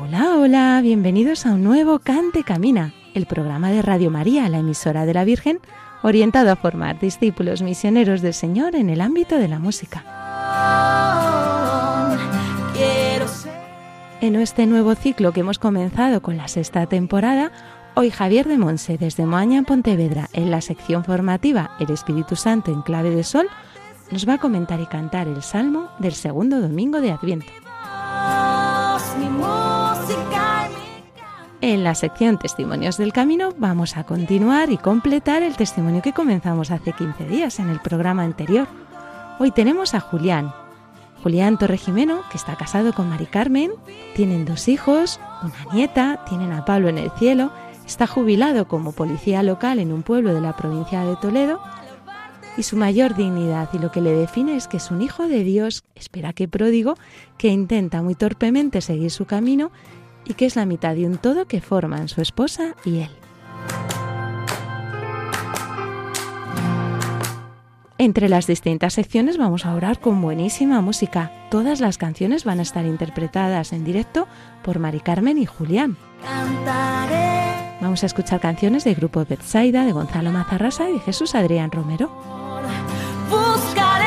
Hola, hola, bienvenidos a un nuevo Cante Camina, el programa de Radio María, la emisora de la Virgen, orientado a formar discípulos misioneros del Señor en el ámbito de la música. En este nuevo ciclo que hemos comenzado con la sexta temporada, hoy Javier de Monse desde Moaña en Pontevedra, en la sección formativa El Espíritu Santo en clave de sol, nos va a comentar y cantar el salmo del segundo domingo de Adviento. En la sección Testimonios del Camino vamos a continuar y completar el testimonio que comenzamos hace 15 días en el programa anterior. Hoy tenemos a Julián. Julián Torregimeno, que está casado con Mari Carmen, tienen dos hijos, una nieta, tienen a Pablo en el cielo, está jubilado como policía local en un pueblo de la provincia de Toledo y su mayor dignidad y lo que le define es que es un hijo de Dios, espera que pródigo, que intenta muy torpemente seguir su camino y que es la mitad de un todo que forman su esposa y él. Entre las distintas secciones vamos a orar con buenísima música. Todas las canciones van a estar interpretadas en directo por Mari Carmen y Julián. cantaré. Vamos a escuchar canciones del grupo Betsaida, de Gonzalo Mazarrasa y de Jesús Adrián Romero. Buscaré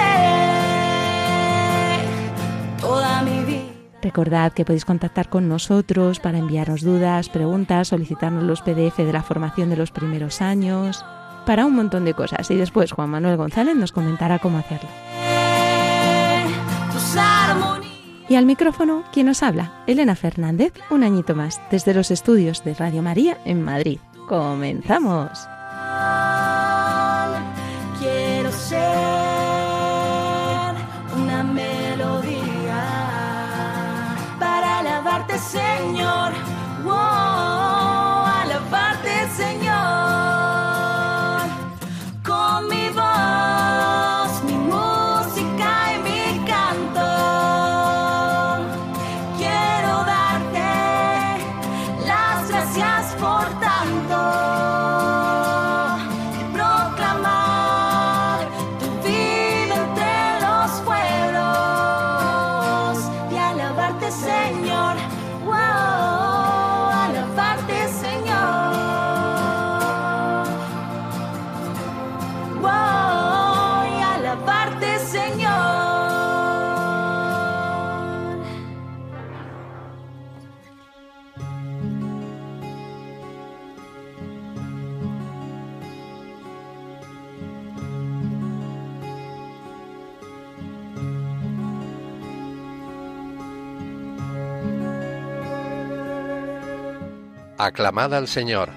toda mi vida. Recordad que podéis contactar con nosotros para enviarnos dudas, preguntas, solicitarnos los PDF de la formación de los primeros años, para un montón de cosas. Y después Juan Manuel González nos comentará cómo hacerlo. Tus. Y al micrófono, ¿quién nos habla? Elena Fernández, un añito más, desde los estudios de Radio María en Madrid. ¡Comenzamos! Aclamad al Señor.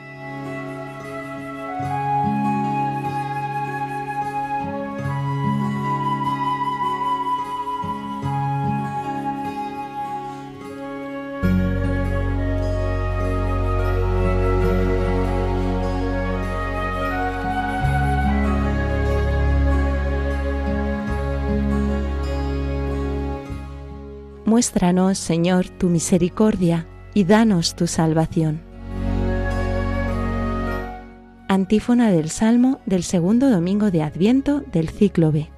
Muéstranos, Señor, tu misericordia y danos tu salvación. Antífona del Salmo del segundo domingo de Adviento del ciclo B.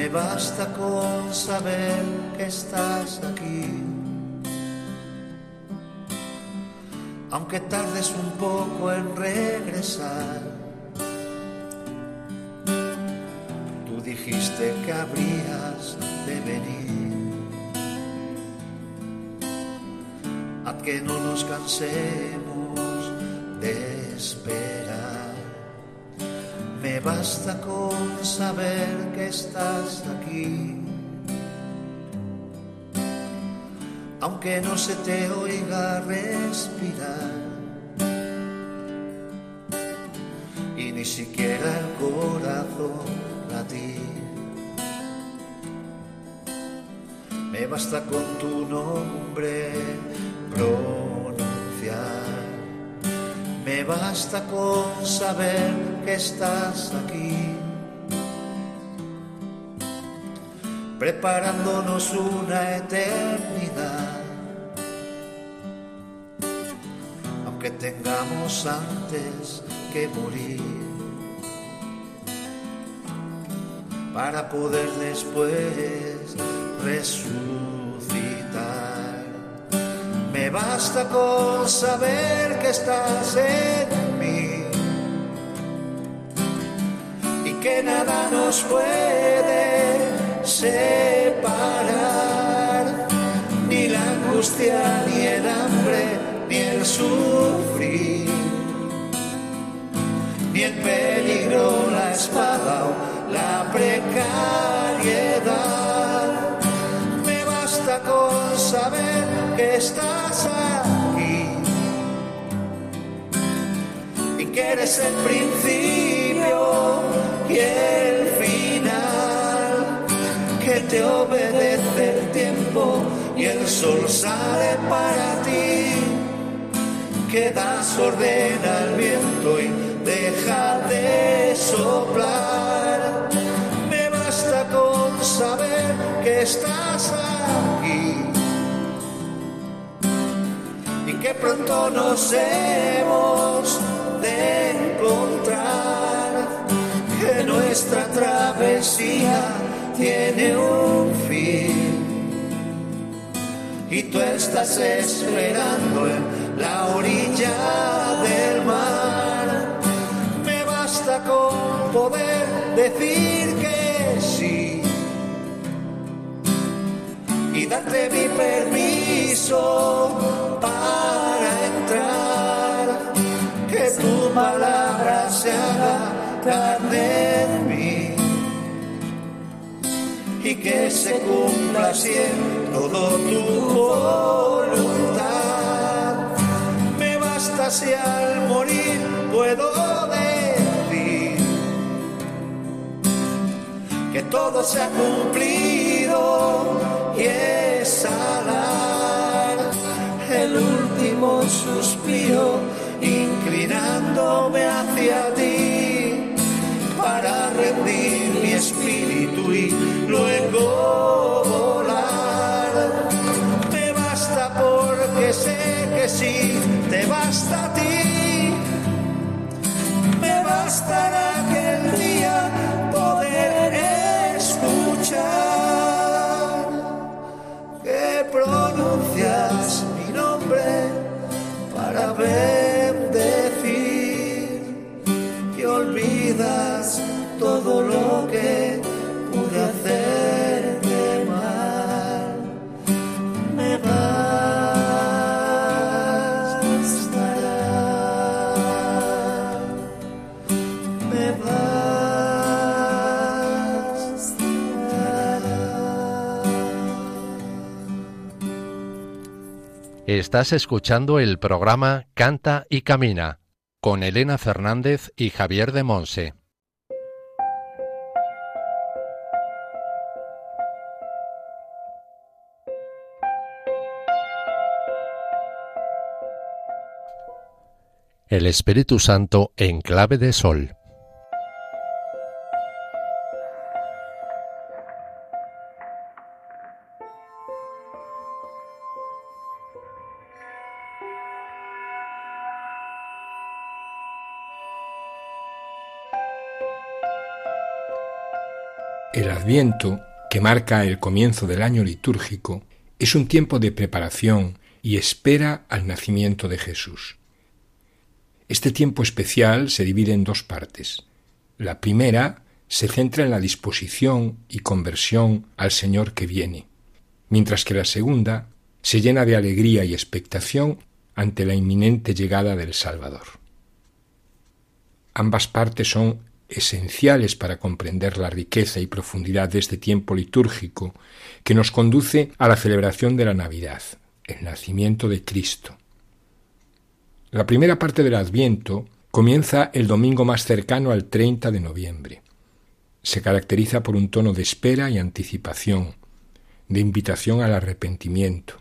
Me basta con saber que estás aquí. Aunque tardes un poco en regresar, tú dijiste que habrías de venir. Haz que no nos cansemos de esperar. Basta con saber que estás aquí. Aunque no se te oiga respirar. Y ni siquiera el corazón latir. Me basta con tu nombre pronunciar. Me basta con saber que estás aquí. Preparándonos una eternidad. Aunque tengamos antes que morir. Para poder después resucitar. Me basta con saber que estás en que nada nos puede separar, ni la angustia, ni el hambre, ni el sufrir, ni el peligro, la espada o la precariedad. Me basta con saber que estás aquí y que eres el principio sol sale para ti, que das orden al viento y deja de soplar. Me basta con saber que estás aquí y que pronto nos hemos de encontrar, que nuestra travesía tiene un fin y tú estás esperando en la orilla del mar. Me basta con poder decir que sí y darte mi permiso para entrar. Que tu palabra se haga carne y que se cumpla en todo tu voluntad. Me basta si al morir puedo decir que todo se ha cumplido y exhalar el último suspiro inclinándome hacia ti para rendir espíritu y luego volar. Me basta porque sé que sí, te basta Estás escuchando el programa Canta y Camina con Elena Fernández y Javier de Monse. El Espíritu Santo en clave de sol. Que marca el comienzo del año litúrgico, es un tiempo de preparación y espera al nacimiento de Jesús. Este tiempo especial se divide en dos partes. La primera se centra en la disposición y conversión al Señor que viene, mientras que la segunda se llena de alegría y expectación ante la inminente llegada del Salvador. Ambas partes son esenciales para comprender la riqueza y profundidad de este tiempo litúrgico que nos conduce a la celebración de la Navidad, el nacimiento de Cristo. La primera parte del Adviento comienza el domingo más cercano al 30 de noviembre. Se caracteriza por un tono de espera y anticipación, de invitación al arrepentimiento.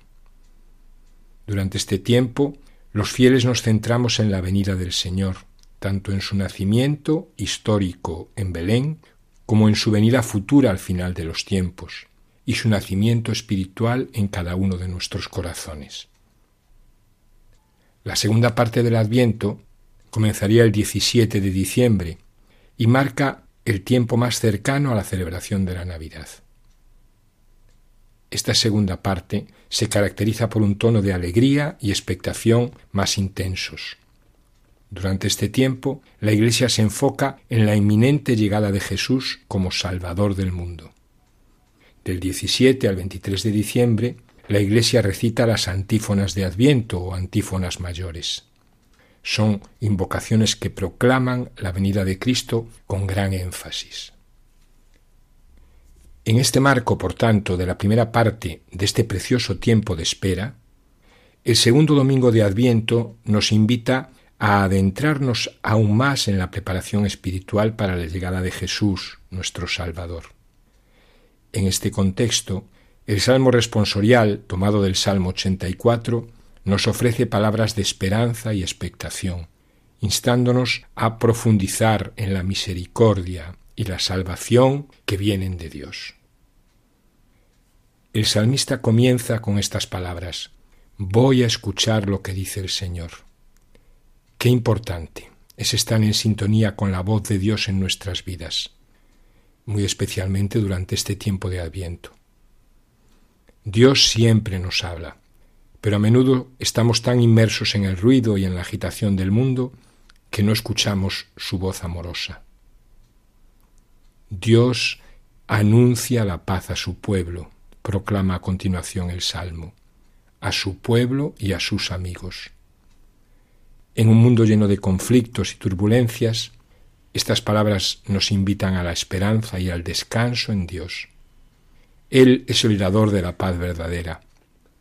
Durante este tiempo, los fieles nos centramos en la venida del Señor, tanto en su nacimiento histórico en Belén como en su venida futura al final de los tiempos y su nacimiento espiritual en cada uno de nuestros corazones. La segunda parte del Adviento comenzaría el 17 de diciembre y marca el tiempo más cercano a la celebración de la Navidad. Esta segunda parte se caracteriza por un tono de alegría y expectación más intensos. Durante este tiempo, la Iglesia se enfoca en la inminente llegada de Jesús como Salvador del mundo. Del 17 al 23 de diciembre, la Iglesia recita las antífonas de Adviento o antífonas mayores. Son invocaciones que proclaman la venida de Cristo con gran énfasis. En este marco, por tanto, de la primera parte de este precioso tiempo de espera, el segundo domingo de Adviento nos invita a adentrarnos aún más en la preparación espiritual para la llegada de Jesús, nuestro Salvador. En este contexto, el Salmo responsorial, tomado del Salmo 84, nos ofrece palabras de esperanza y expectación, instándonos a profundizar en la misericordia y la salvación que vienen de Dios. El salmista comienza con estas palabras, Voy a escuchar lo que dice el Señor. Qué importante es estar en sintonía con la voz de Dios en nuestras vidas, muy especialmente durante este tiempo de Adviento. Dios siempre nos habla, pero a menudo estamos tan inmersos en el ruido y en la agitación del mundo que no escuchamos su voz amorosa. Dios anuncia la paz a su pueblo, proclama a continuación el Salmo, a su pueblo y a sus amigos. En un mundo lleno de conflictos y turbulencias, estas palabras nos invitan a la esperanza y al descanso en Dios. Él es el dador de la paz verdadera,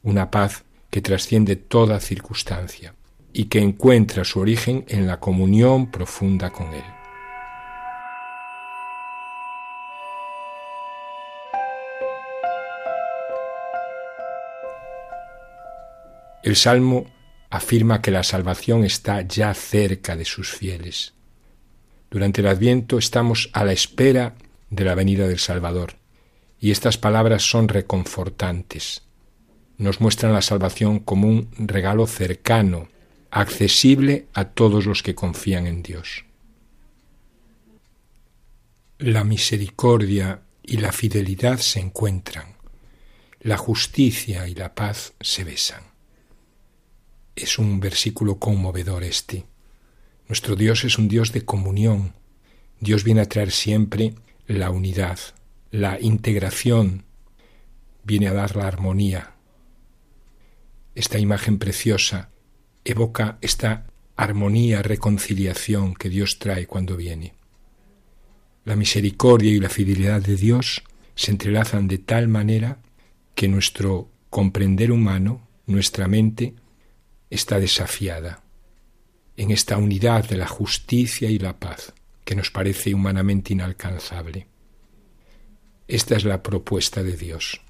una paz que trasciende toda circunstancia y que encuentra su origen en la comunión profunda con Él. El Salmo afirma que la salvación está ya cerca de sus fieles. Durante el Adviento estamos a la espera de la venida del Salvador, y estas palabras son reconfortantes. Nos muestran la salvación como un regalo cercano, accesible a todos los que confían en Dios. La misericordia y la fidelidad se encuentran, la justicia y la paz se besan. Es un versículo conmovedor este. Nuestro Dios es un Dios de comunión. Dios viene a traer siempre la unidad, la integración, viene a dar la armonía. Esta imagen preciosa evoca esta armonía, reconciliación que Dios trae cuando viene. La misericordia y la fidelidad de Dios se entrelazan de tal manera que nuestro comprender humano, nuestra mente, está desafiada en esta unidad de la justicia y la paz que nos parece humanamente inalcanzable. Esta es la propuesta de Dios.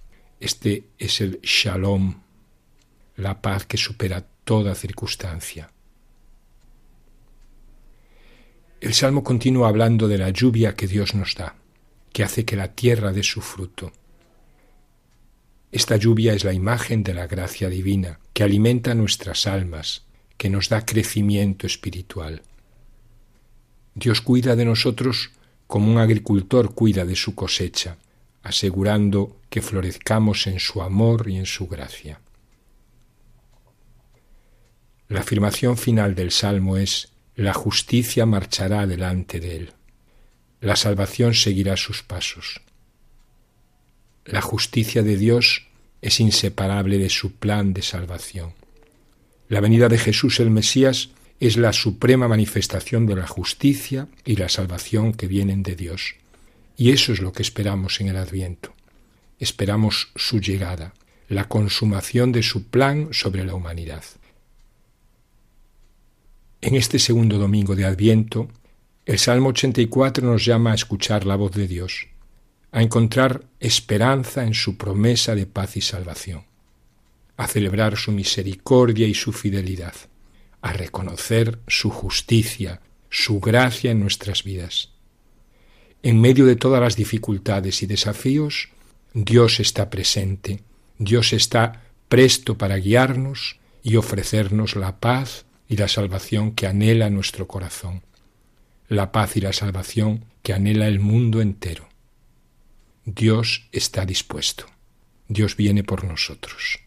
Este es el shalom, la paz que supera toda circunstancia. El Salmo continúa hablando de la lluvia que Dios nos da, que hace que la tierra dé su fruto. Esta lluvia es la imagen de la gracia divina, que alimenta nuestras almas, que nos da crecimiento espiritual. Dios cuida de nosotros como un agricultor cuida de su cosecha, asegurando que florezcamos en su amor y en su gracia. La afirmación final del Salmo es La justicia marchará delante de él. La salvación seguirá sus pasos. La justicia de Dios es inseparable de su plan de salvación. La venida de Jesús el Mesías es la suprema manifestación de la justicia y la salvación que vienen de Dios. Y eso es lo que esperamos en el Adviento. Esperamos su llegada, la consumación de su plan sobre la humanidad. En este segundo domingo de Adviento, el Salmo 84 nos llama a escuchar la voz de Dios, a encontrar esperanza en su promesa de paz y salvación, a celebrar su misericordia y su fidelidad a reconocer su justicia, su gracia en nuestras vidas. En medio de todas las dificultades y desafíos, Dios está presente, Dios está presto para guiarnos y ofrecernos la paz y la salvación que anhela nuestro corazón, la paz y la salvación que anhela el mundo entero. Dios está dispuesto, Dios viene por nosotros.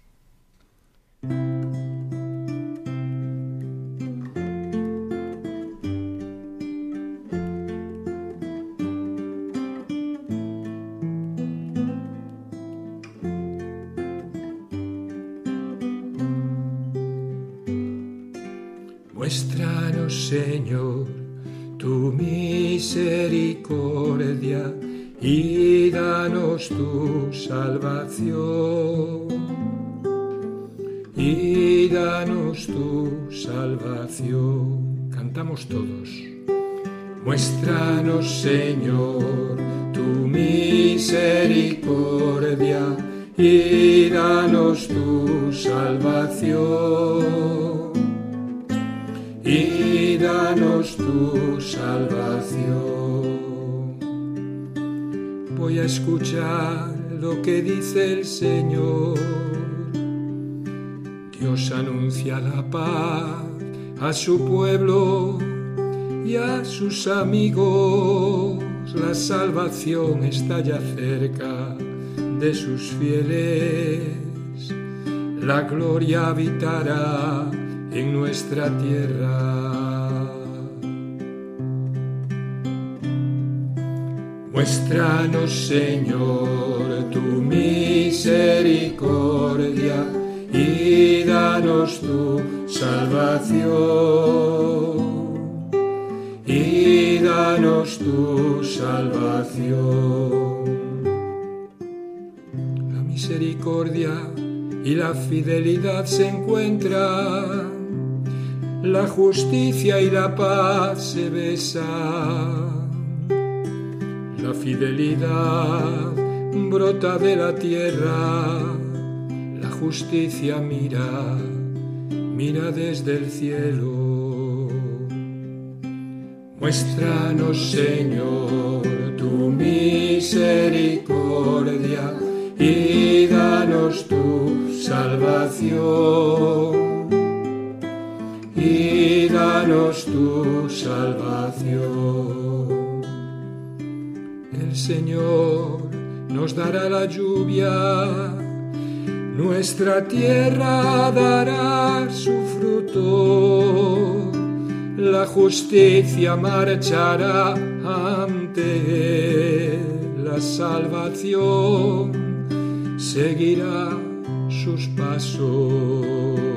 Muéstranos, Señor, tu misericordia y tu salvación. Y danos tu salvación. Cantamos todos. Muéstranos, Señor, tu misericordia y danos tu salvación y danos tu salvación. Escuchar lo que dice el Señor. Dios anuncia la paz a su pueblo y a sus amigos. La salvación está ya cerca de sus fieles. La gloria habitará en nuestra tierra. Muéstranos, Señor, tu misericordia y danos tu salvación. Y danos tu salvación. La misericordia y la fidelidad se encuentran la justicia y la paz se besan. La fidelidad brota de la tierra, la justicia mira, mira desde el cielo. Muéstranos, Señor, tu misericordia y danos tu salvación y danos tu salvación. El Señor nos dará la lluvia, nuestra tierra dará su fruto, la justicia marchará ante la salvación, seguirá sus pasos.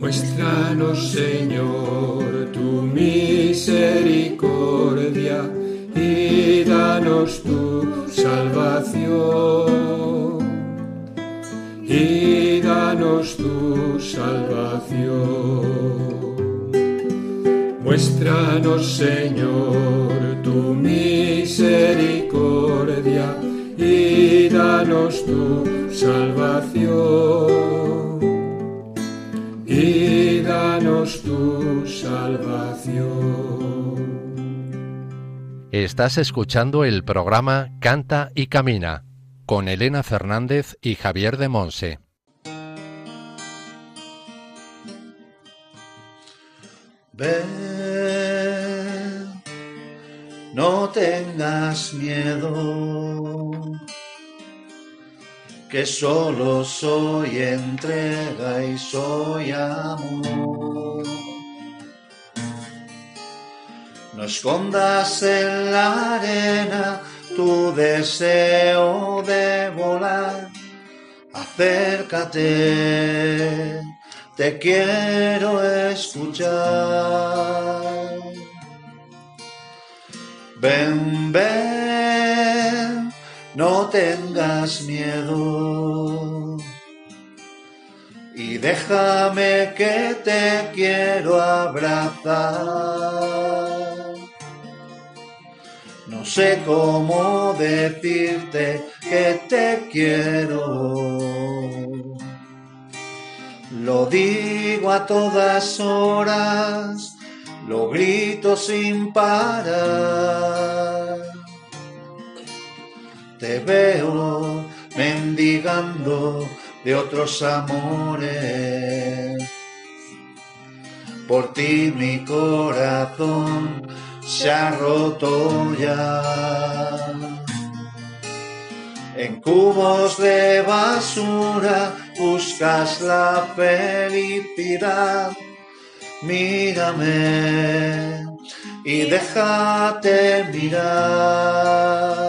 Muéstranos, Señor, tu misericordia y danos tu salvación. Y danos tu salvación. Muéstranos, Señor, tu misericordia y danos tu salvación danos tu salvación. Estás escuchando el programa Canta y Camina con Elena Fernández y Javier de Monse. Ven no tengas miedo, que solo soy entrega y soy amor. No escondas en la arena tu deseo de volar. Acércate, te quiero escuchar. Ven, ven, no tengas miedo. Y déjame que te quiero abrazar. No sé cómo decirte que te quiero. Lo digo a todas horas, lo grito sin parar. Te veo mendigando de otros amores. Por ti mi corazón se ha roto ya. En cubos de basura buscas la felicidad. Mírame y déjate mirar.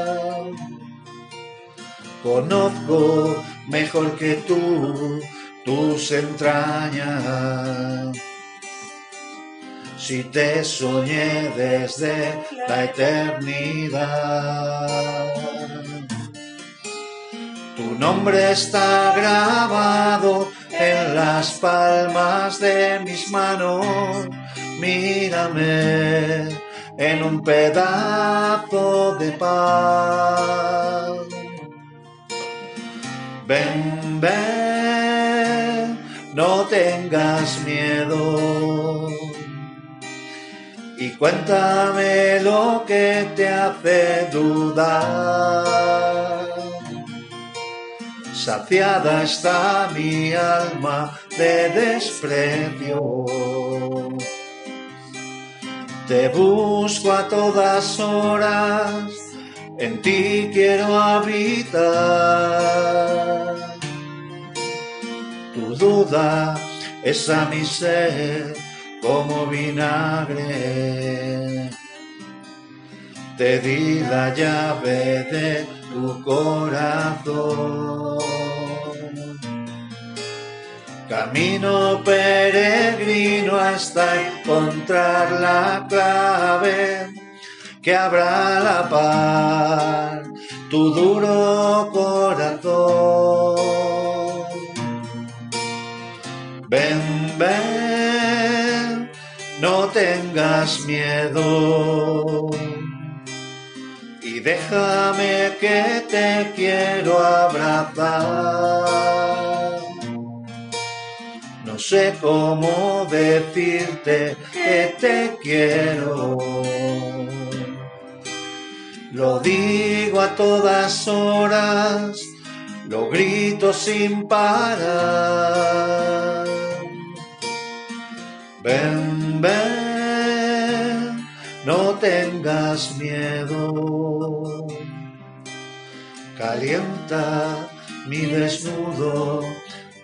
Conozco mejor que tú tus entrañas si te soñé desde la eternidad. Tu nombre está grabado en las palmas de mis manos. Mírame en un pedazo de paz. Ven, ven, no tengas miedo y cuéntame lo que te hace dudar. Saciada está mi alma de desprecio. Te busco a todas horas, en ti quiero habitar. Tu duda es a mi ser como vinagre. Te di la llave de tu corazón. Camino peregrino hasta encontrar la clave que abra la paz tu duro corazón. Ven, ven, no tengas miedo y déjame que te quiero abrazar. No sé cómo decirte que te quiero. Lo digo a todas horas, lo grito sin parar. Ven, ven, no tengas miedo. Calienta mi desnudo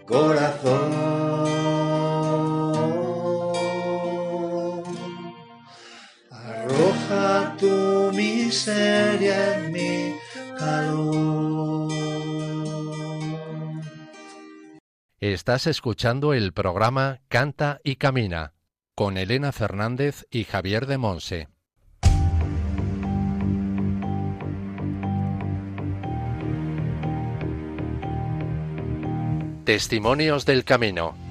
corazón. Arroja tu Estás escuchando el programa Canta y Camina con Elena Fernández y Javier de Monse. Testimonios del Camino.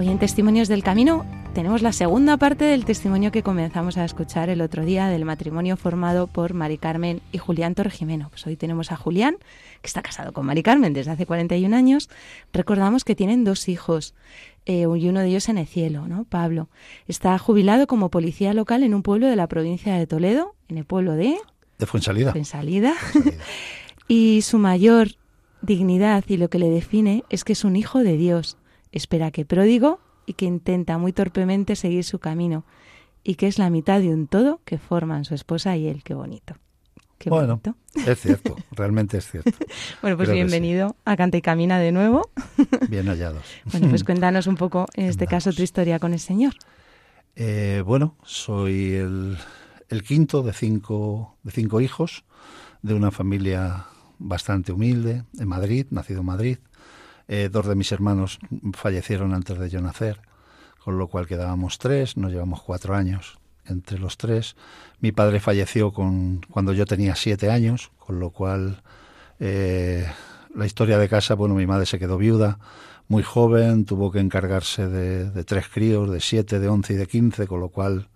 Hoy en Testimonios del Camino tenemos la segunda parte del testimonio que comenzamos a escuchar el otro día del matrimonio formado por Mari Carmen y Julián Torrejimeno. Pues hoy tenemos a Julián, que está casado con Mari Carmen desde hace 41 años. Recordamos que tienen dos hijos eh, y uno de ellos en el cielo, ¿no? Pablo. Está jubilado como policía local en un pueblo de la provincia de Toledo, en el pueblo de... De Fuensalida. Fuensalida. y su mayor dignidad y lo que le define es que es un hijo de Dios, espera que pródigo y que intenta muy torpemente seguir su camino y que es la mitad de un todo que forman su esposa y él. Qué bonito. Qué bueno, bonito. es cierto, realmente es cierto. Bueno, pues creo bienvenido a Canta y Camina de nuevo. Bien hallados. Bueno, pues cuéntanos un poco, en este caso, tu historia con el Señor. Eh, bueno, soy el, el quinto de cinco, de cinco hijos de una familia bastante humilde en Madrid, nacido en Madrid. Eh, dos de mis hermanos fallecieron antes de yo nacer, con lo cual quedábamos tres, nos llevamos cuatro años entre los tres. Mi padre falleció con, cuando yo tenía siete años, con lo cual eh, la historia de casa, bueno, mi madre se quedó viuda muy joven, tuvo que encargarse de, de tres críos, de siete, de once y de quince, con lo cual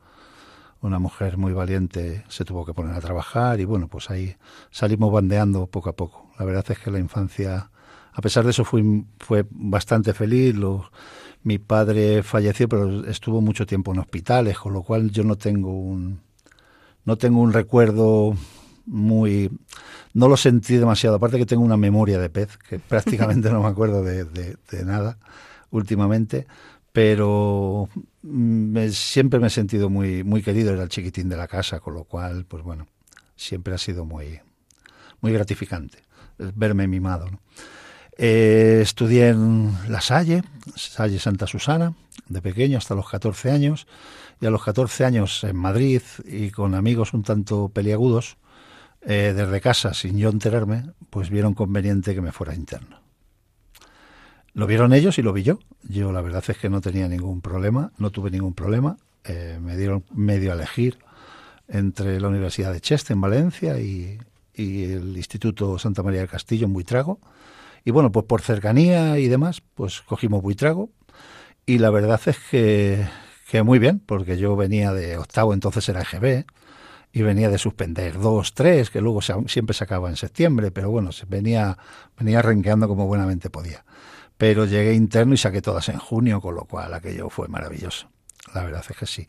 una mujer muy valiente se tuvo que poner a trabajar y bueno, pues ahí salimos bandeando poco a poco. La verdad es que la infancia, a pesar de eso, fue, fue bastante feliz. Mi padre falleció, pero estuvo mucho tiempo en hospitales, con lo cual yo no tengo un, no tengo un recuerdo muy no lo sentí demasiado aparte que tengo una memoria de pez que prácticamente no me acuerdo de, nada últimamente pero mm, siempre me he sentido muy muy querido era el chiquitín de la casa con lo cual pues bueno siempre ha sido muy muy gratificante verme mimado ¿no? Eh, estudié en La Salle, Salle Santa Susana, de pequeño hasta los 14 años, y a los 14 años en Madrid y con amigos un tanto peliagudos, eh, desde casa, sin yo enterarme, pues vieron conveniente que me fuera interno. Lo vieron ellos y lo vi yo. Yo la verdad es que no tenía ningún problema, no tuve ningún problema. Eh, me dieron medio a elegir entre la Universidad de Cheste en Valencia y, y el Instituto Santa María del Castillo en Buitrago. Y bueno, pues por cercanía y demás, pues cogimos Buitrago. Y la verdad es que, que muy bien, porque yo venía de octavo, entonces era EGB, y venía de suspender dos, tres, que luego siempre se acaba en septiembre, pero bueno, venía, venía renqueando como buenamente podía. Pero llegué interno y saqué todas en junio, con lo cual aquello fue maravilloso. La verdad es que sí.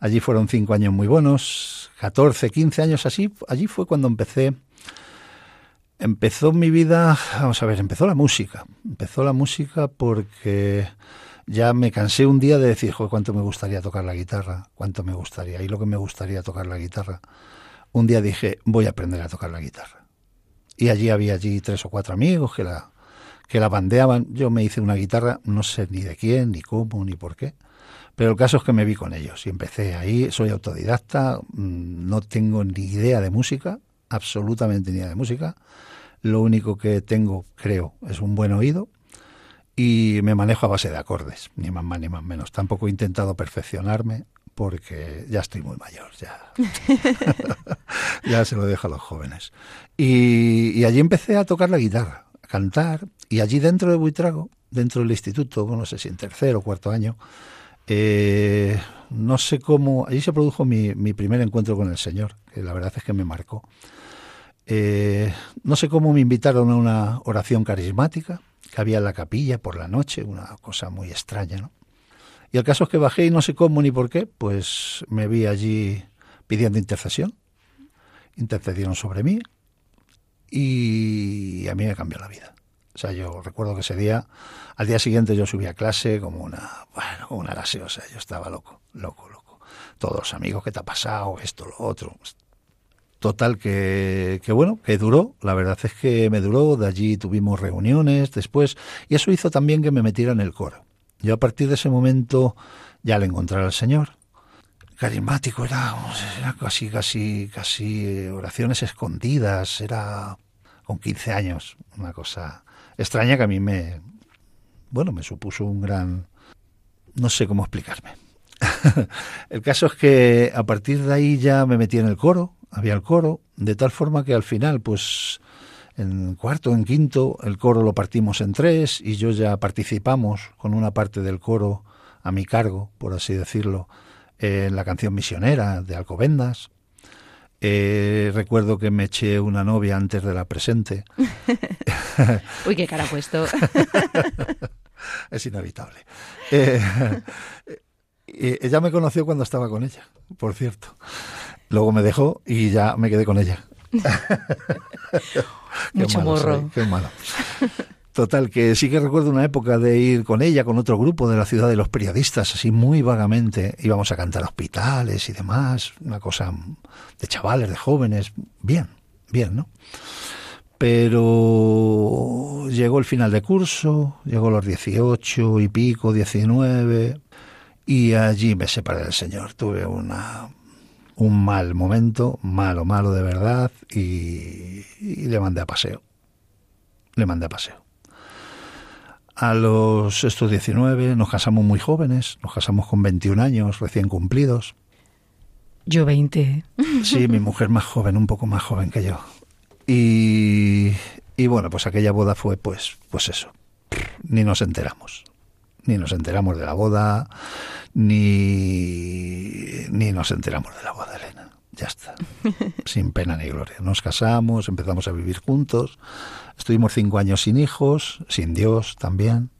Allí fueron cinco años muy buenos, 14, 15 años así. Allí fue cuando empecé empezó mi vida, vamos a ver, empezó la música. Empezó la música porque ya me cansé un día de decir, joder, cuánto me gustaría tocar la guitarra, cuánto me gustaría, y lo que me gustaría tocar la guitarra. Un día dije, voy a aprender a tocar la guitarra. Y allí había allí tres o cuatro amigos que la, que la bandeaban. Yo me hice una guitarra, no sé ni de quién, ni cómo, ni por qué. Pero el caso es que me vi con ellos y empecé ahí. Soy autodidacta, mm, no tengo ni idea de música, absolutamente ni idea de música. Lo único que tengo, creo, es un buen oído y me manejo a base de acordes, ni más más ni más menos. Tampoco he intentado perfeccionarme porque ya estoy muy mayor, ya, ya se lo dejo a los jóvenes. Y, y allí empecé a tocar la guitarra, a cantar, y allí dentro de Buitrago, dentro del instituto, no sé si en tercer o cuarto año, eh, no sé cómo, allí se produjo mi, mi primer encuentro con el Señor, que la verdad es que me marcó. Eh, no sé cómo me invitaron a una oración carismática que había en la capilla por la noche, una cosa muy extraña, ¿no? Y el caso es que bajé y no sé cómo ni por qué, pues me vi allí pidiendo intercesión. Intercedieron sobre mí y a mí me cambió la vida. O sea, yo recuerdo que ese día, al día siguiente yo subí a clase como una, bueno, una gaseosa. Yo estaba loco, loco, loco. Todos los amigos, ¿qué te ha pasado? Esto, lo otro. Total, que, bueno, que duró. La verdad es que me duró. De allí tuvimos reuniones después. Y eso hizo también que me metiera en el coro. Yo a partir de ese momento, ya al encontrar al Señor, carismático, era, era casi, casi, casi eh, oraciones escondidas, era con 15 años, una cosa extraña que a mí me, bueno, me supuso un gran, no sé cómo explicarme. el caso es que a partir de ahí ya me metí en el coro, había el coro, de tal forma que al final, pues en cuarto, en quinto, el coro lo partimos en tres y yo ya participamos con una parte del coro a mi cargo, por así decirlo, en la canción misionera de Alcobendas. Eh, recuerdo que me eché una novia antes de la presente. Uy, qué cara puesto. es inevitable. Eh, eh, ella me conoció cuando estaba con ella, por cierto. Luego me dejó y ya me quedé con ella. Mucho malo morro. soy, qué malo. Total, que sí que recuerdo una época de ir con ella, con otro grupo de la ciudad de los periodistas, así muy vagamente. Íbamos a cantar a hospitales y demás, una cosa de chavales, de jóvenes, bien, bien, ¿no? Pero llegó el final de curso, llegó los 18 y pico, 19, y allí me separé del Señor. Tuve una, un mal momento, malo, malo de verdad, y, y le mandé a paseo. Le mandé a paseo. A los estos 19 nos casamos muy jóvenes, nos casamos con 21 años recién cumplidos. Yo 20. Sí, mi mujer más joven, un poco más joven que yo. Y, y bueno, pues aquella boda fue pues, pues eso. Ni nos enteramos. Ni nos enteramos de la boda, ni, ni nos enteramos de la boda, Elena. Ya está. Sin pena ni gloria. Nos casamos, empezamos a vivir juntos. Estuvimos cinco años sin hijos, sin Dios también.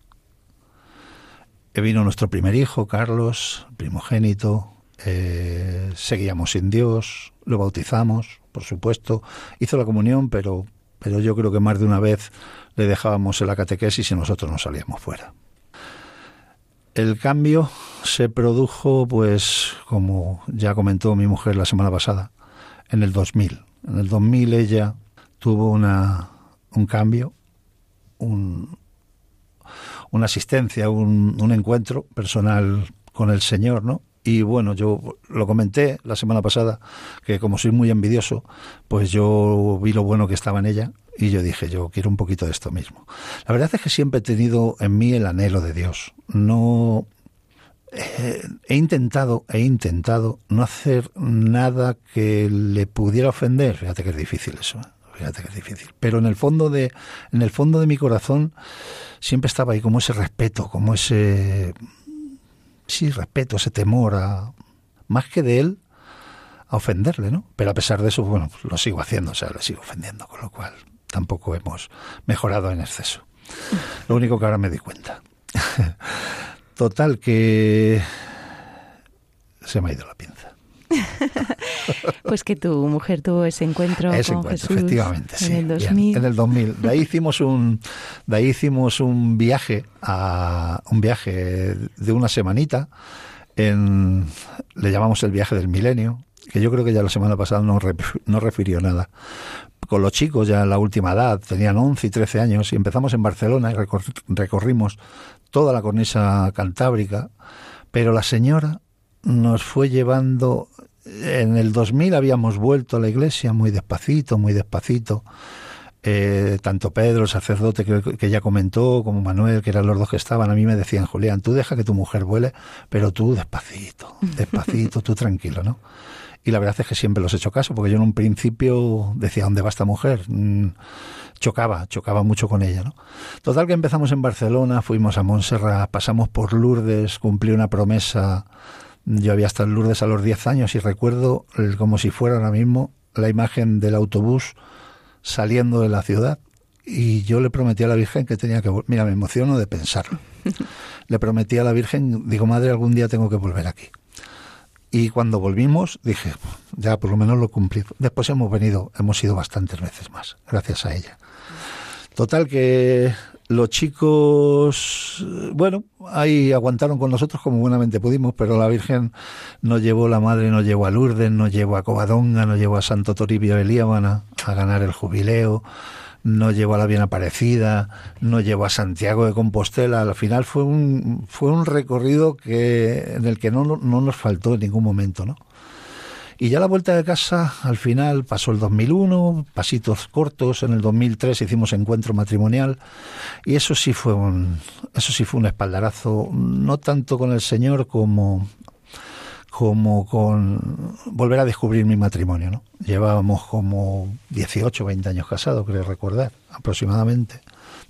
Vino nuestro primer hijo, Carlos, primogénito. Eh, seguíamos sin Dios, lo bautizamos, por supuesto. Hizo la comunión, pero, pero yo creo que más de una vez le dejábamos en la catequesis y nosotros nos salíamos fuera. El cambio se produjo, pues, como ya comentó mi mujer la semana pasada, en el 2000. En el 2000 ella tuvo una, un cambio, un, una asistencia, un, un encuentro personal con el Señor, ¿no? Y bueno, yo lo comenté la semana pasada, que como soy muy envidioso, pues yo vi lo bueno que estaba en ella y yo dije, yo quiero un poquito de esto mismo. La verdad es que siempre he tenido en mí el anhelo de Dios. No eh, he intentado, he intentado no hacer nada que le pudiera ofender. Fíjate que es difícil eso. ¿eh? Fíjate que es difícil. Pero en el fondo de, en el fondo de mi corazón siempre estaba ahí como ese respeto, como ese sí, respeto, ese temor a más que de él a ofenderle, ¿no? Pero a pesar de eso, bueno, pues lo sigo haciendo, o sea, le sigo ofendiendo, con lo cual tampoco hemos mejorado en exceso. Lo único que ahora me di cuenta. Total que se me ha ido la pinza. Pues que tu mujer tuvo ese encuentro Ese con encuentro, Jesús efectivamente, sí. en el bien, 2000. en el 2000. De ahí hicimos un, de ahí hicimos un viaje a un viaje de una semanita. En, le llamamos el viaje del milenio, que yo creo que ya la semana pasada no, refirió nada. Con los chicos ya en la última edad, tenían 11 y 13 años, y empezamos en Barcelona y recor- recorrimos toda la cornisa cantábrica, pero la señora nos fue llevando en el 2000 habíamos vuelto a la iglesia muy despacito, muy despacito. Eh, tanto Pedro, el sacerdote que, que ya comentó, como Manuel, que eran los dos que estaban, a mí me decían, Julián, tú deja que tu mujer vuele, pero tú despacito, despacito, tú tranquilo, ¿no? Y la verdad es que siempre los he hecho caso, porque yo en un principio decía, ¿dónde va esta mujer? Mm, chocaba, chocaba mucho con ella, ¿no? Total que empezamos en Barcelona, fuimos a Montserrat, pasamos por Lourdes, cumplí una promesa yo había estado en Lourdes a los 10 años y recuerdo el- como si fuera ahora mismo la imagen del autobús saliendo de la ciudad. Y yo le prometí a la Virgen que tenía que vol- mira me emociono de pensarlo le prometí a la Virgen digo madre algún día tengo que volver aquí y cuando volvimos dije ya por lo menos lo cumplí después hemos venido hemos ido bastantes veces más gracias a ella. Total que los chicos, bueno, ahí aguantaron con nosotros como buenamente pudimos, pero la Virgen nos llevó, la Madre nos llevó a Lourdes, nos llevó a Covadonga, nos llevó a Santo Toribio de Líbana a ganar el jubileo, nos llevó a la Bien Aparecida, nos llevó a Santiago de Compostela. Al final fue un, fue un recorrido que, en el que no, no nos faltó en ningún momento, ¿no? Y ya la vuelta de casa, al final pasó el 2001, pasitos cortos, en el 2003 hicimos encuentro matrimonial. Y eso sí fue un eso sí fue un espaldarazo, no tanto con el Señor como como con volver a descubrir mi matrimonio, ¿no? Llevábamos como 18, 20 años casados, creo recordar, aproximadamente.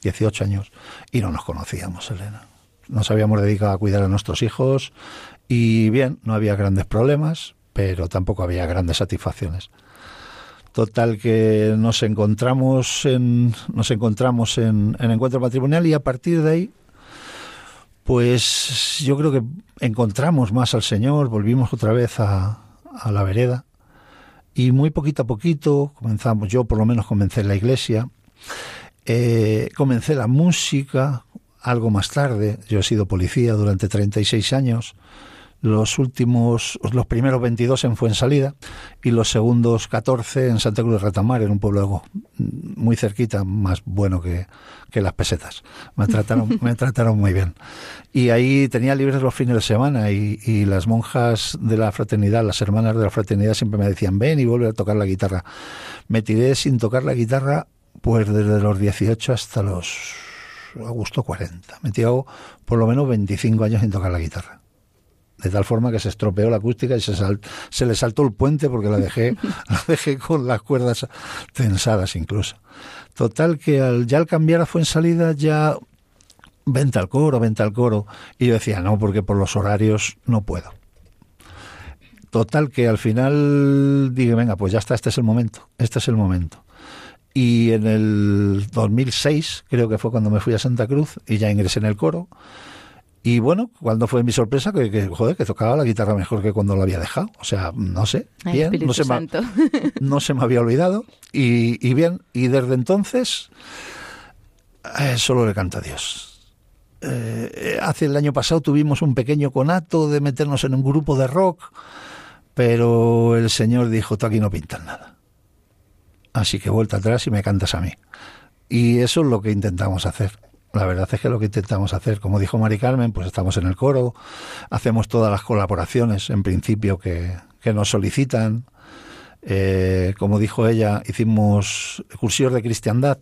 18 años. Y no nos conocíamos, Elena. Nos habíamos dedicado a cuidar a nuestros hijos. Y bien, no había grandes problemas, pero tampoco había grandes satisfacciones. Total que nos encontramos en nos encontramos en, en encuentro matrimonial y a partir de ahí pues yo creo que encontramos más al Señor, volvimos otra vez a, a la vereda Y muy poquito a poquito comenzamos, yo por lo menos comencé en la iglesia, eh, comencé la música algo más tarde, yo he sido policía durante 36 años, los últimos, los primeros 22 en Fuensalida y los segundos 14 en Santa Cruz de Retamar, en un pueblo muy cerquita, más bueno que, que las pesetas. Me trataron, me trataron muy bien. Y ahí tenía libres los fines de semana y, y, las monjas de la fraternidad, las hermanas de la fraternidad siempre me decían, ven y vuelve a tocar la guitarra. Me tiré sin tocar la guitarra pues desde los 18 hasta los agosto 40. Me tirado por lo menos 25 años sin tocar la guitarra de tal forma que se estropeó la acústica y se, sal, se le saltó el puente porque la dejé, la dejé con las cuerdas tensadas incluso. Total que al, ya al cambiar a Fuensalida ya vente al coro, vente al coro. Y yo decía, no, porque por los horarios no puedo. Total que al final dije, venga, pues ya está, este es el momento, este es el momento. Y en el 2006, creo que fue cuando me fui a Santa Cruz y ya ingresé en el coro. Y bueno, cuando fue mi sorpresa que, que, joder, que tocaba la guitarra mejor que cuando la había dejado. O sea, no sé, Ay, bien, Espíritu no se, me, no se me había olvidado. Y, y bien, y desde entonces eh, solo le canta a Dios. Eh, hace el año pasado tuvimos un pequeño conato de meternos en un grupo de rock, pero el Señor dijo, tú aquí no pintas nada. Así que vuelta atrás y me cantas a mí. Y eso es lo que intentamos hacer. La verdad es que lo que intentamos hacer, como dijo Mari Carmen, pues estamos en el coro, hacemos todas las colaboraciones, en principio, que, nos solicitan. Eh, como dijo ella, hicimos cursillos de cristiandad.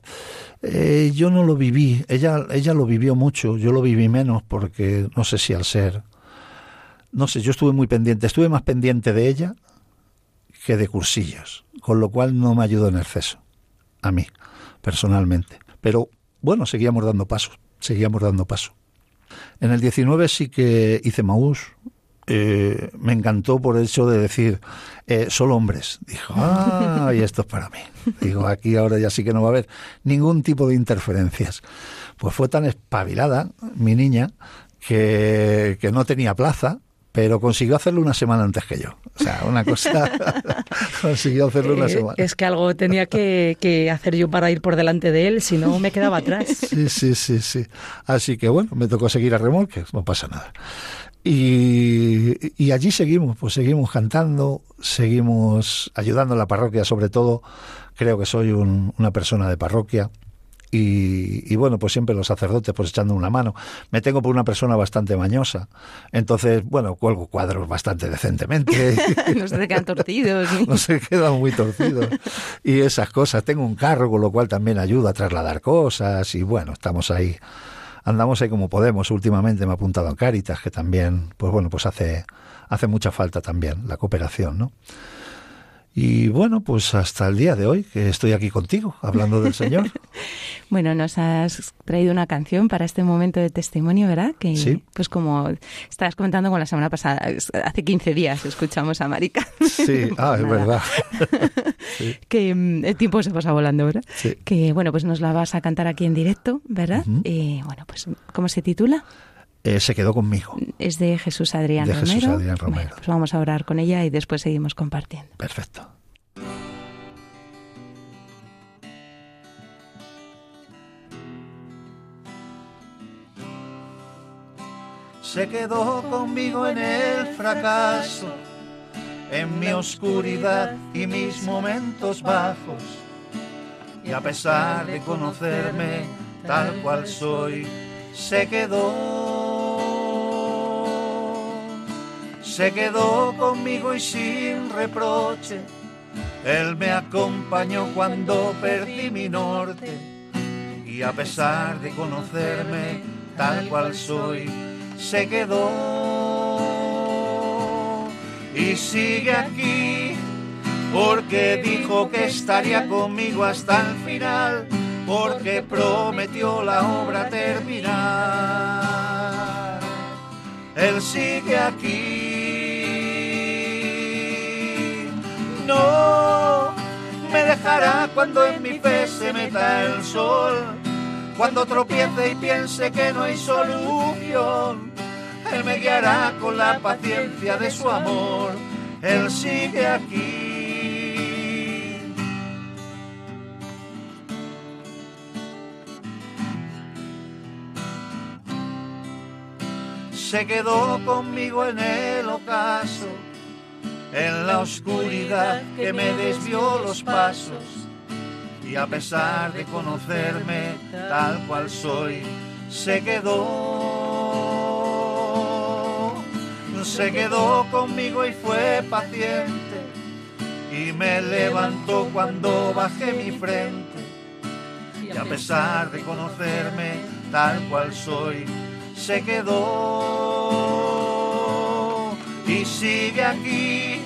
Eh, yo no lo viví, ella, ella lo vivió mucho, yo lo viví menos porque no sé si al ser, no sé, yo estuve muy pendiente, estuve más pendiente de ella que de cursillos, con lo cual no me ayudó en exceso, a mí, personalmente. Pero bueno, seguíamos dando pasos, seguíamos dando pasos. En el 19 sí que hice Maús. Eh, me encantó por el hecho de decir, eh, solo hombres. Dijo, ah, y esto es para mí. Digo, aquí ahora ya sí que no va a haber ningún tipo de interferencias. Pues fue tan espabilada mi niña que, que no tenía plaza, pero consiguió hacerlo una semana antes que yo. O sea, una cosa. consiguió hacerlo una Eh, semana. es que algo tenía que, que hacer yo para ir por delante de él, si no me quedaba atrás. Sí, sí, sí, sí. Así que bueno, me tocó seguir a remolques, no pasa nada. Y, y allí seguimos, pues seguimos cantando, seguimos ayudando a la parroquia, sobre todo creo que soy un- una persona de parroquia. Y, y bueno, pues siempre los sacerdotes pues echando una mano. Me tengo por una persona bastante mañosa. Entonces, bueno, cuelgo cuadros bastante decentemente. no se quedan torcidos. no se quedan muy torcidos. Y esas cosas. Tengo un carro, con lo cual también ayuda a trasladar cosas. Y bueno, estamos ahí. Andamos ahí como podemos. Últimamente me he apuntado en Cáritas, que también, pues bueno, pues hace, hace mucha falta también la cooperación, ¿no? Y bueno, pues hasta el día de hoy, que estoy aquí contigo, hablando del Señor. Bueno, nos has traído una canción para este momento de testimonio, ¿verdad? Que, Sí. Pues como estabas comentando con la semana pasada, hace 15 días escuchamos a Marica. Sí, ah, es verdad. que mm, el tiempo se pasa volando, ¿verdad? Sí. Que bueno, pues nos la vas a cantar aquí en directo, ¿verdad? Ujú. Y bueno, pues ¿cómo se titula? Eh, se quedó conmigo. Es de Jesús Adrián De Romero. Jesús Adrián Romero. Bueno, pues vamos a orar con ella y después seguimos compartiendo. Perfecto. Se quedó conmigo en el fracaso, en mi oscuridad y mis momentos bajos. Y a pesar de conocerme tal cual soy, se quedó. Se quedó conmigo y sin reproche. Él me acompañó cuando perdí mi norte. Y a pesar de conocerme tal cual soy, se quedó. Y sigue aquí porque dijo que estaría conmigo hasta el final, porque prometió la obra terminar. Él sigue aquí. No me dejará cuando en mi fe se meta el sol, cuando tropiece y piense que no hay solución. Él me guiará con la paciencia de su amor. Él sigue aquí. Se quedó conmigo en el ocaso, en la oscuridad que me desvió los pasos. Y a pesar de conocerme tal cual soy, se quedó, se quedó conmigo y fue paciente. Y me levantó cuando bajé mi frente. Y a pesar de conocerme tal cual soy, se quedó. Y sigue aquí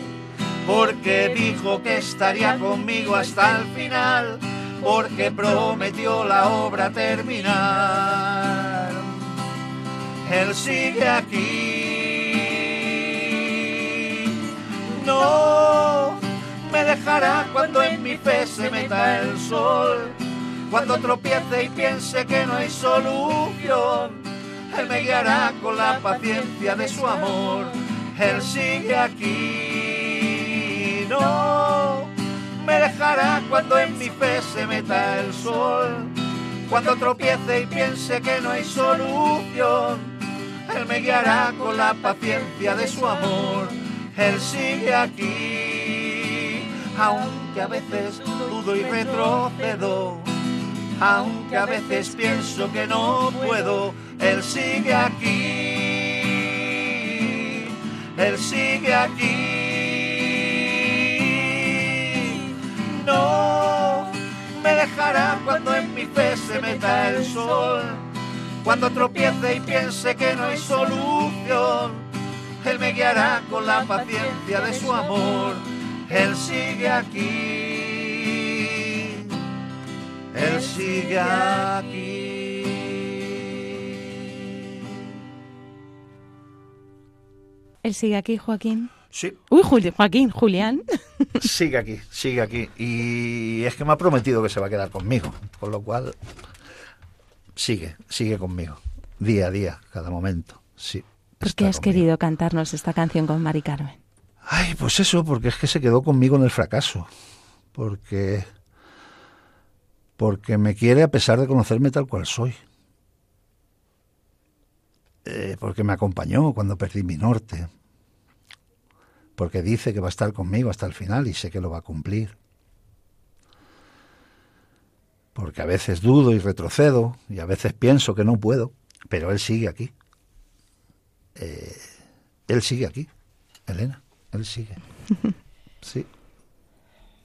porque dijo que estaría conmigo hasta el final, porque prometió la obra terminar. Él sigue aquí, no me dejará cuando en mi fe se meta el sol, cuando tropiece y piense que no hay solución él me guiará con la paciencia de su amor. Él sigue aquí. No me dejará cuando en mi fe se meta el sol. Cuando tropiece y piense que no hay solución. Él me guiará con la paciencia de su amor. Él sigue aquí. Aunque a veces dudo y retrocedo aunque a veces pienso que no puedo, Él sigue aquí, Él sigue aquí. No me dejará cuando en mi fe se meta el sol, cuando tropiece y piense que no hay solución, Él me guiará con la paciencia de su amor, Él sigue aquí. Él sigue aquí. Él sigue aquí, Joaquín. Sí, Uy, Juli- Joaquín, Julián. sigue aquí, sigue aquí. Y es que me ha prometido que se va a quedar conmigo. Con lo cual, sigue, sigue conmigo. Día a día, cada momento. Sí. ¿Por qué has conmigo. querido cantarnos esta canción con Mari Carmen? Ay, pues eso, porque es que se quedó conmigo en el fracaso. Porque. Porque me quiere a pesar de conocerme tal cual soy. Eh, porque me acompañó cuando perdí mi norte. Porque dice que va a estar conmigo hasta el final y sé que lo va a cumplir. Porque a veces dudo y retrocedo y a veces pienso que no puedo, pero él sigue aquí. Eh, él sigue aquí, Elena. Él sigue. Sí.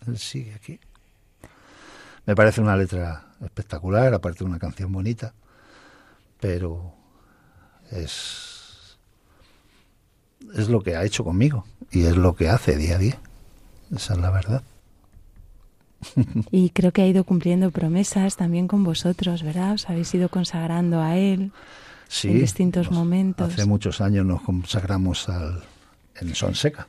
Él sigue aquí. Me parece una letra espectacular, aparte de una canción bonita, pero es es lo que ha hecho conmigo y es lo que hace día a día. Esa es la verdad. Y creo que ha ido cumpliendo promesas también con vosotros, ¿verdad? Os habéis ido consagrando a Él Sí. en distintos nos- momentos. Hace muchos años nos consagramos al en Sonseca.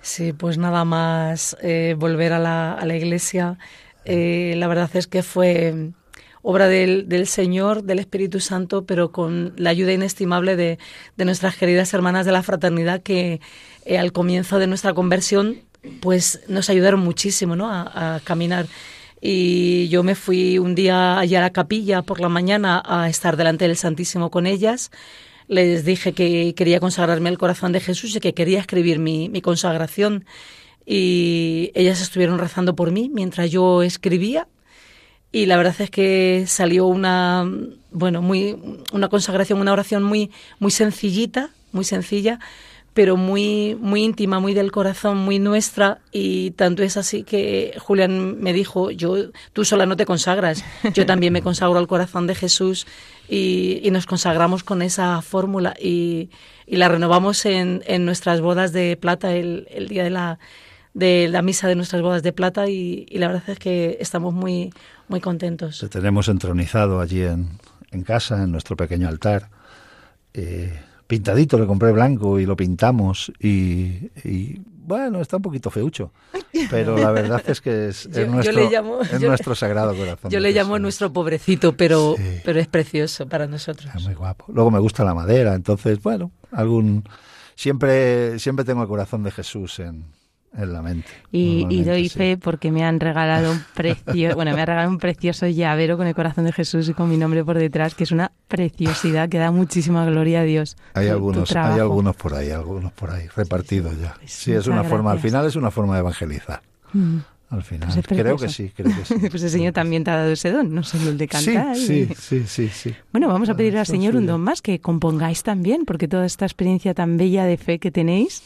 Sí, pues nada más eh, volver a la, a la iglesia. Eh, la verdad es que fue obra del, Señor, del Espíritu Santo, pero con la ayuda inestimable de, nuestras queridas hermanas de la fraternidad que eh, al comienzo de nuestra conversión pues nos ayudaron muchísimo ¿no? a, a caminar. Y yo me fui un día allá a la capilla por la mañana a estar delante del Santísimo con ellas les dije que quería consagrarme al corazón de Jesús y que quería escribir mi, mi consagración. Y ellas estuvieron rezando por mí mientras yo escribía. Y la verdad es que salió una, bueno, muy, una consagración, una oración muy, muy sencillita, muy sencilla, pero muy, muy íntima, muy del corazón, muy nuestra. Y tanto es así que Julián me dijo, yo, tú sola no te consagras, yo también me consagro al corazón de Jesús y, y nos consagramos con esa fórmula y, y la renovamos en, en nuestras bodas de plata el, el día de la, de la misa de nuestras bodas de plata y, y la verdad es que estamos muy, muy contentos. Te tenemos entronizado allí en, en casa, en nuestro pequeño altar. Eh, pintadito, le compré blanco y lo pintamos. Y, y, bueno, está un poquito feucho. Pero la verdad es que es, es Yo- yo nuestro, le llamo- es yo- nuestro sagrado corazón. Yo le llamo nuestro pobrecito, pero, Sí. pero es precioso para nosotros. Es muy guapo. Luego me gusta la madera, entonces, bueno, algún. Siempre, siempre tengo el corazón de Jesús en, En la mente. Y, y doy sí. fe porque me han regalado un precioso, bueno, me han regalado un precioso llavero con el corazón de Jesús y con mi nombre por detrás, que es una preciosidad que da muchísima gloria a Dios. Hay algunos, hay algunos por ahí, algunos por ahí, repartidos ya. Pues Sí, es una forma, al gracias. final es una forma de evangelizar. Mm. Al final. Pues es creo que sí, creo que sí. Pues el Señor también te ha dado ese don, no solo el de Sí, cantar. y- sí, sí, sí, sí. Bueno, vamos a pedirle al Eso Señor un don más, que compongáis también, porque toda esta experiencia tan bella de fe que tenéis,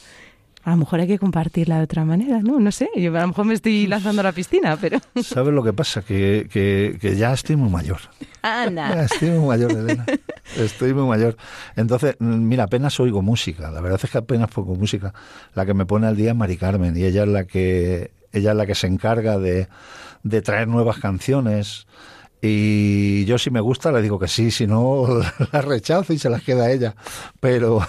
a lo mejor hay que compartirla de otra manera, ¿no? No sé, yo a lo mejor me estoy lanzando a la piscina, pero... ¿Sabes lo que pasa? Que, que, que ya estoy muy mayor. Ya Anda. estoy muy mayor, Elena. Estoy muy mayor. Entonces, mira, apenas oigo música. La verdad es que apenas pongo música. La que me pone al día es Mari Carmen y ella es la que ella es la que se encarga de, de traer nuevas canciones. Y yo si me gusta le digo que sí, si no las rechazo y se las queda ella. Pero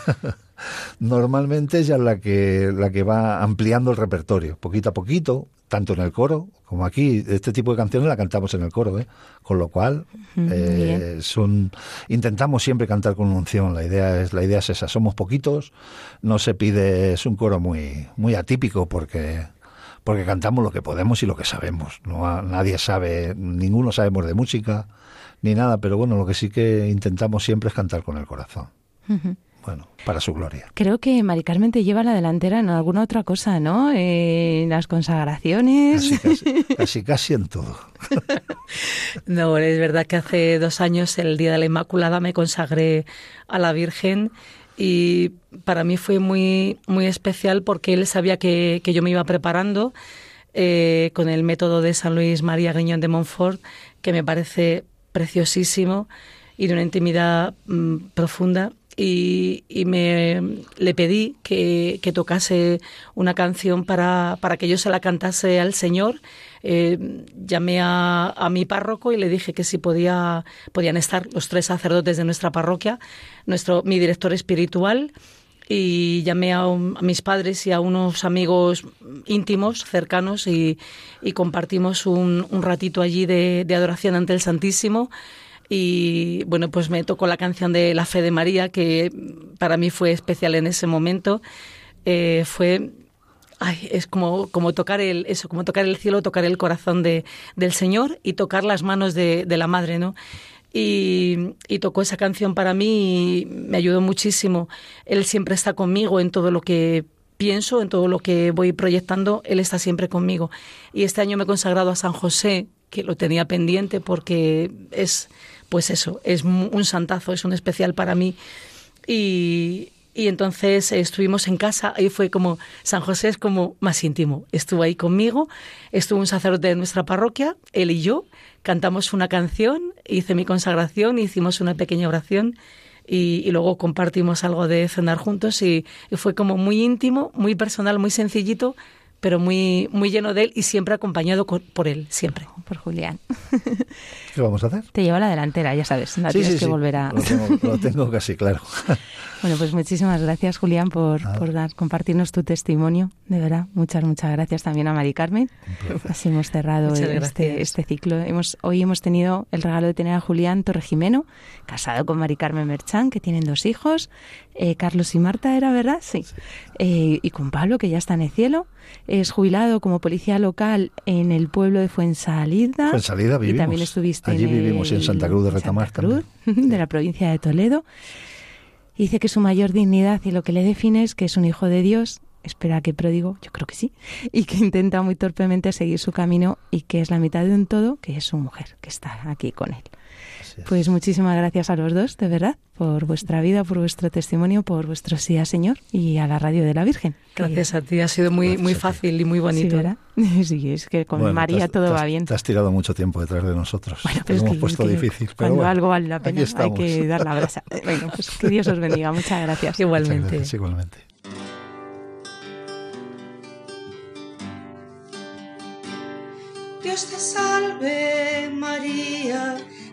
normalmente ella es la que la que va ampliando el repertorio, poquito a poquito, tanto en el coro como aquí. Este tipo de canciones la cantamos en el coro, ¿eh? con lo cual eh, son intentamos siempre cantar con unción. La idea es la idea es esa. Somos poquitos, no se pide es un coro muy muy atípico porque porque cantamos lo que podemos y lo que sabemos. No nadie sabe, ninguno sabemos de música ni nada, pero bueno, lo que sí que intentamos siempre es cantar con el corazón. Bueno, para su gloria. Creo que Mari Carmen te lleva la delantera en alguna otra cosa, ¿no? Eh, En las consagraciones. Casi, casi, casi, casi en todo. No, es verdad que hace dos años, el Día de la Inmaculada, me consagré a la Virgen y para mí fue muy, muy especial porque él sabía que, que yo me iba preparando eh, con el método de San Luis María Griñón de Montfort, que me parece preciosísimo y de una intimidad mm, profunda. Y, me le pedí que, que tocase una canción para, para que yo se la cantase al Señor. Eh, llamé a, mi párroco y le dije que si podía, podían estar los tres sacerdotes de nuestra parroquia, nuestro, mi director espiritual, y llamé a, a mis padres y a unos amigos íntimos, cercanos, y, compartimos un, un ratito allí de adoración ante el Santísimo. Y bueno, pues me tocó la canción de La Fe de María, que para mí fue especial en ese momento. Eh, fue Ay, es como, como tocar el, eso, como tocar el cielo, tocar el corazón de, del Señor y tocar las manos de, de la Madre, ¿no? Y, y tocó esa canción para mí y me ayudó muchísimo. Él siempre está conmigo en todo lo que pienso, en todo lo que voy proyectando, Él está siempre conmigo. Y este año me he consagrado a San José, que lo tenía pendiente porque es, pues eso, es un santazo, es un especial para mí. Y, y entonces eh, estuvimos en casa, ahí fue como, San José es como más íntimo. Estuvo ahí conmigo, estuvo un sacerdote de nuestra parroquia, él y yo, cantamos una canción, hice mi consagración, hicimos una pequeña oración y, y luego compartimos algo de cenar juntos y, y fue como muy íntimo, muy personal, muy sencillito, pero muy, muy lleno de él y siempre acompañado por él, siempre. Por Julián. ¿Qué vamos a hacer? Te lleva a la delantera, ya sabes. No tienes que volver a... Lo tengo, lo tengo casi claro. Bueno, pues muchísimas gracias, Julián, por, por dar, compartirnos tu testimonio. De verdad, muchas, muchas gracias también a Mari Carmen. Así hemos cerrado este, este ciclo. Hemos, hoy hemos tenido el regalo de tener a Julián Torrejimeno, casado con Mari Carmen Merchán, que tienen dos hijos. Eh, Carlos y Marta, ¿era verdad? Sí. Eh, y con Pablo, que ya está en el cielo. Es jubilado como policía local en el pueblo de Fuensalida. Fuensalida Y vivimos. también estuviste Allí vivimos, en Santa Cruz de en Retamar Santa Cruz, de la provincia de Toledo. Dice que su mayor dignidad y lo que le define es que es un hijo de Dios, espera que pródigo, yo creo que sí, y que intenta muy torpemente seguir su camino y que es la mitad de un todo, que es su mujer, que está aquí con él. Es. Pues muchísimas gracias a los dos, de verdad, por vuestra vida, por vuestro testimonio, por vuestro sí al Señor y a la radio de la Virgen. Gracias a ti, ha sido muy, Gracias muy a fácil y muy Sí, bonito. ¿verdad? Sí, es que con Bueno, María te has- todo has- va bien. Te has tirado mucho tiempo detrás de nosotros. Bueno, Te pero es lo hemos que- puesto que difícil. Pero cuando bueno, algo vale la pena hay que dar la brasa. Bueno, pues que Dios os bendiga. Muchas gracias. Muchas Igualmente. gracias, igualmente. Dios te salve María,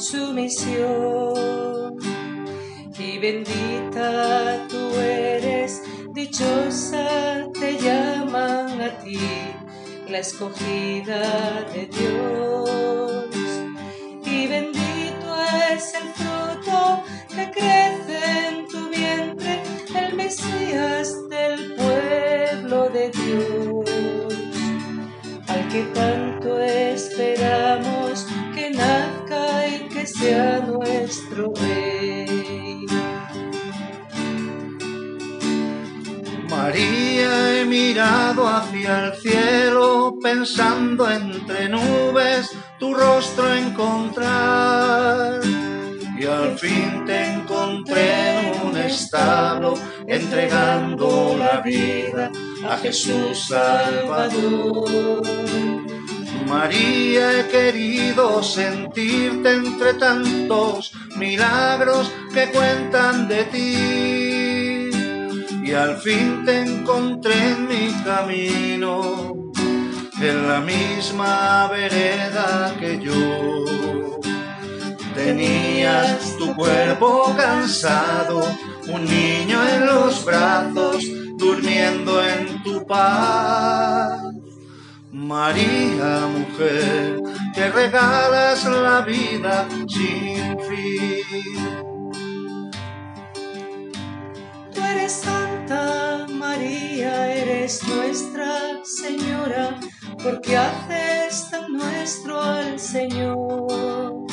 su misión. Y bendita tú eres, dichosa te llaman a ti, la escogida de Dios. Y bendito es el fruto que crece en tu vientre, el Mesías del pueblo de Dios, al que tanto esperamos sea nuestro rey. María, he mirado hacia el cielo pensando entre nubes tu rostro encontrar. Y al fin te encontré en un establo entregando la vida a Jesús Salvador. María, he querido sentirte entre tantos milagros que cuentan de ti. Y al fin te encontré en mi camino, en la misma vereda que yo. Tenías tu cuerpo cansado, un niño en los brazos, durmiendo en tu paz. María, mujer, que regalas la vida sin fin. Tú eres Santa María, eres nuestra Señora, porque haces tan nuestro al Señor.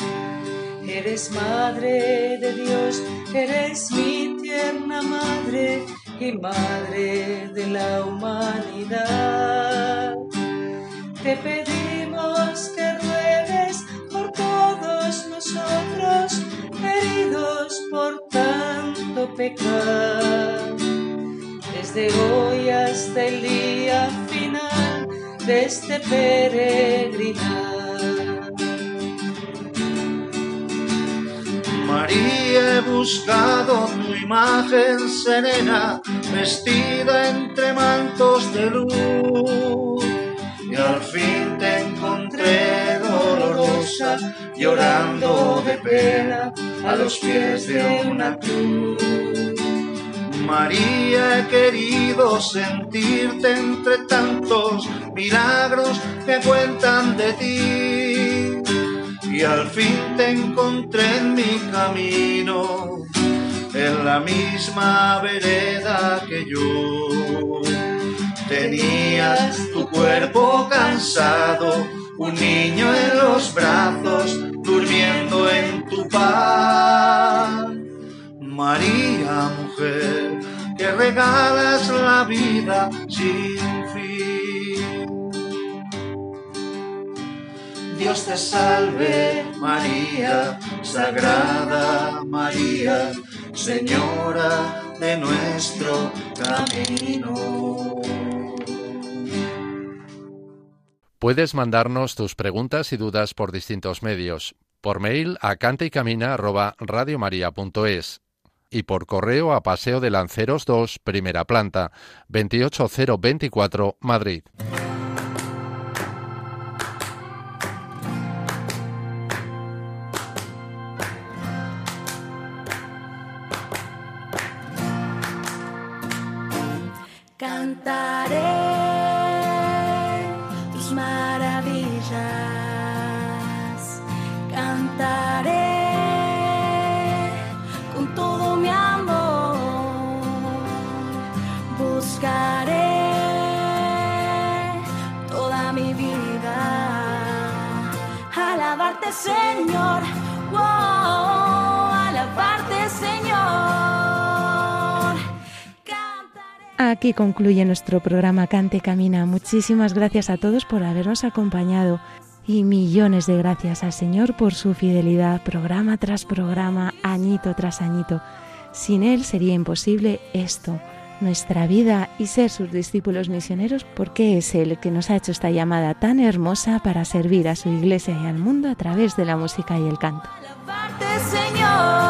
Eres Madre de Dios, eres mi tierna Madre y Madre de la humanidad. Te pedimos que ruegues por todos nosotros, heridos por tanto pecar. Desde hoy hasta el día final de este peregrinar. María, he buscado tu imagen serena, vestida entre mantos de luz. Y al fin te encontré dolorosa, llorando de pena a los pies de una cruz. María, he querido sentirte entre tantos milagros que cuentan de ti. Y al fin te encontré en mi camino, en la misma vereda que yo. Tenías tu cuerpo cansado, un niño en los brazos, durmiendo en tu paz. María, mujer, que regalas la vida sin fin. Dios te salve, María, Sagrada María, Señora de nuestro camino. Puedes mandarnos tus preguntas y dudas por distintos medios. Por mail a cantaycamina@radiomaria.es y por correo a Paseo de Lanceros 2, primera planta, 28024, Madrid. Concluye nuestro programa Cante Camina. Muchísimas gracias a todos por habernos acompañado y millones de gracias al Señor por su fidelidad, programa tras programa, añito tras añito. Sin Él sería imposible esto, nuestra vida y ser sus discípulos misioneros, porque es Él que nos ha hecho esta llamada tan hermosa para servir a su iglesia y al mundo a través de la música y el canto. Señor.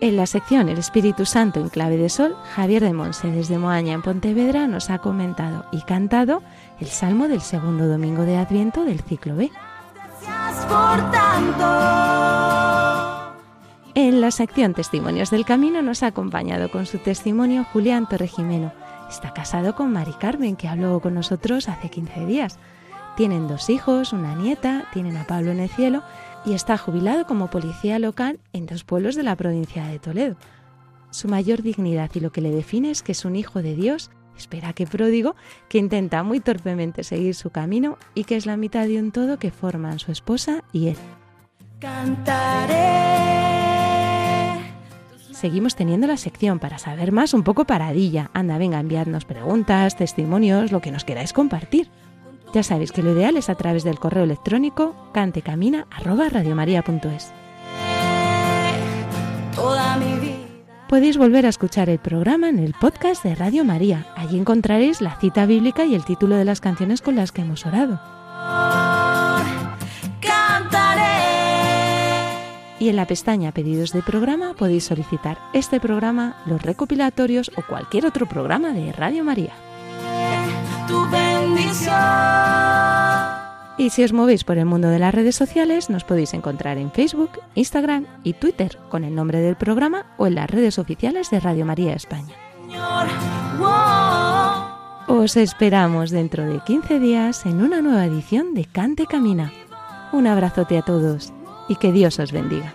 En la sección El Espíritu Santo en clave de sol, Javier de Monse desde Moaña en Pontevedra nos ha comentado y cantado el salmo del segundo domingo de Adviento del ciclo B. En la sección Testimonios del Camino nos ha acompañado con su testimonio Julián Torrejimeno. Está casado con Mari Carmen, que habló con nosotros hace 15 días. Tienen dos hijos, una nieta, tienen a Pablo en el cielo y está jubilado como policía local en dos pueblos de la provincia de Toledo. Su mayor dignidad y lo que le define es que es un hijo de Dios, espera que pródigo, que intenta muy torpemente seguir su camino y que es la mitad de un todo que forman su esposa y él. Cantaré. Seguimos teniendo la sección para saber más un poco paradilla. Anda, venga, enviadnos preguntas, testimonios, lo que nos queráis compartir. Ya sabéis que lo ideal es a través del correo electrónico cantecamina@radiomaria.es. Podéis volver a escuchar el programa en el podcast de Radio María. Allí encontraréis la cita bíblica y el título de las canciones con las que hemos orado. Y en la pestaña Pedidos de programa podéis solicitar este programa, los recopilatorios o cualquier otro programa de Radio María. Y si os movéis por el mundo de las redes sociales, nos podéis encontrar en Facebook, Instagram y Twitter con el nombre del programa o en las redes oficiales de Radio María España. Os esperamos dentro de 15 días en una nueva edición de Cante Camina. Un abrazote a todos y que Dios os bendiga.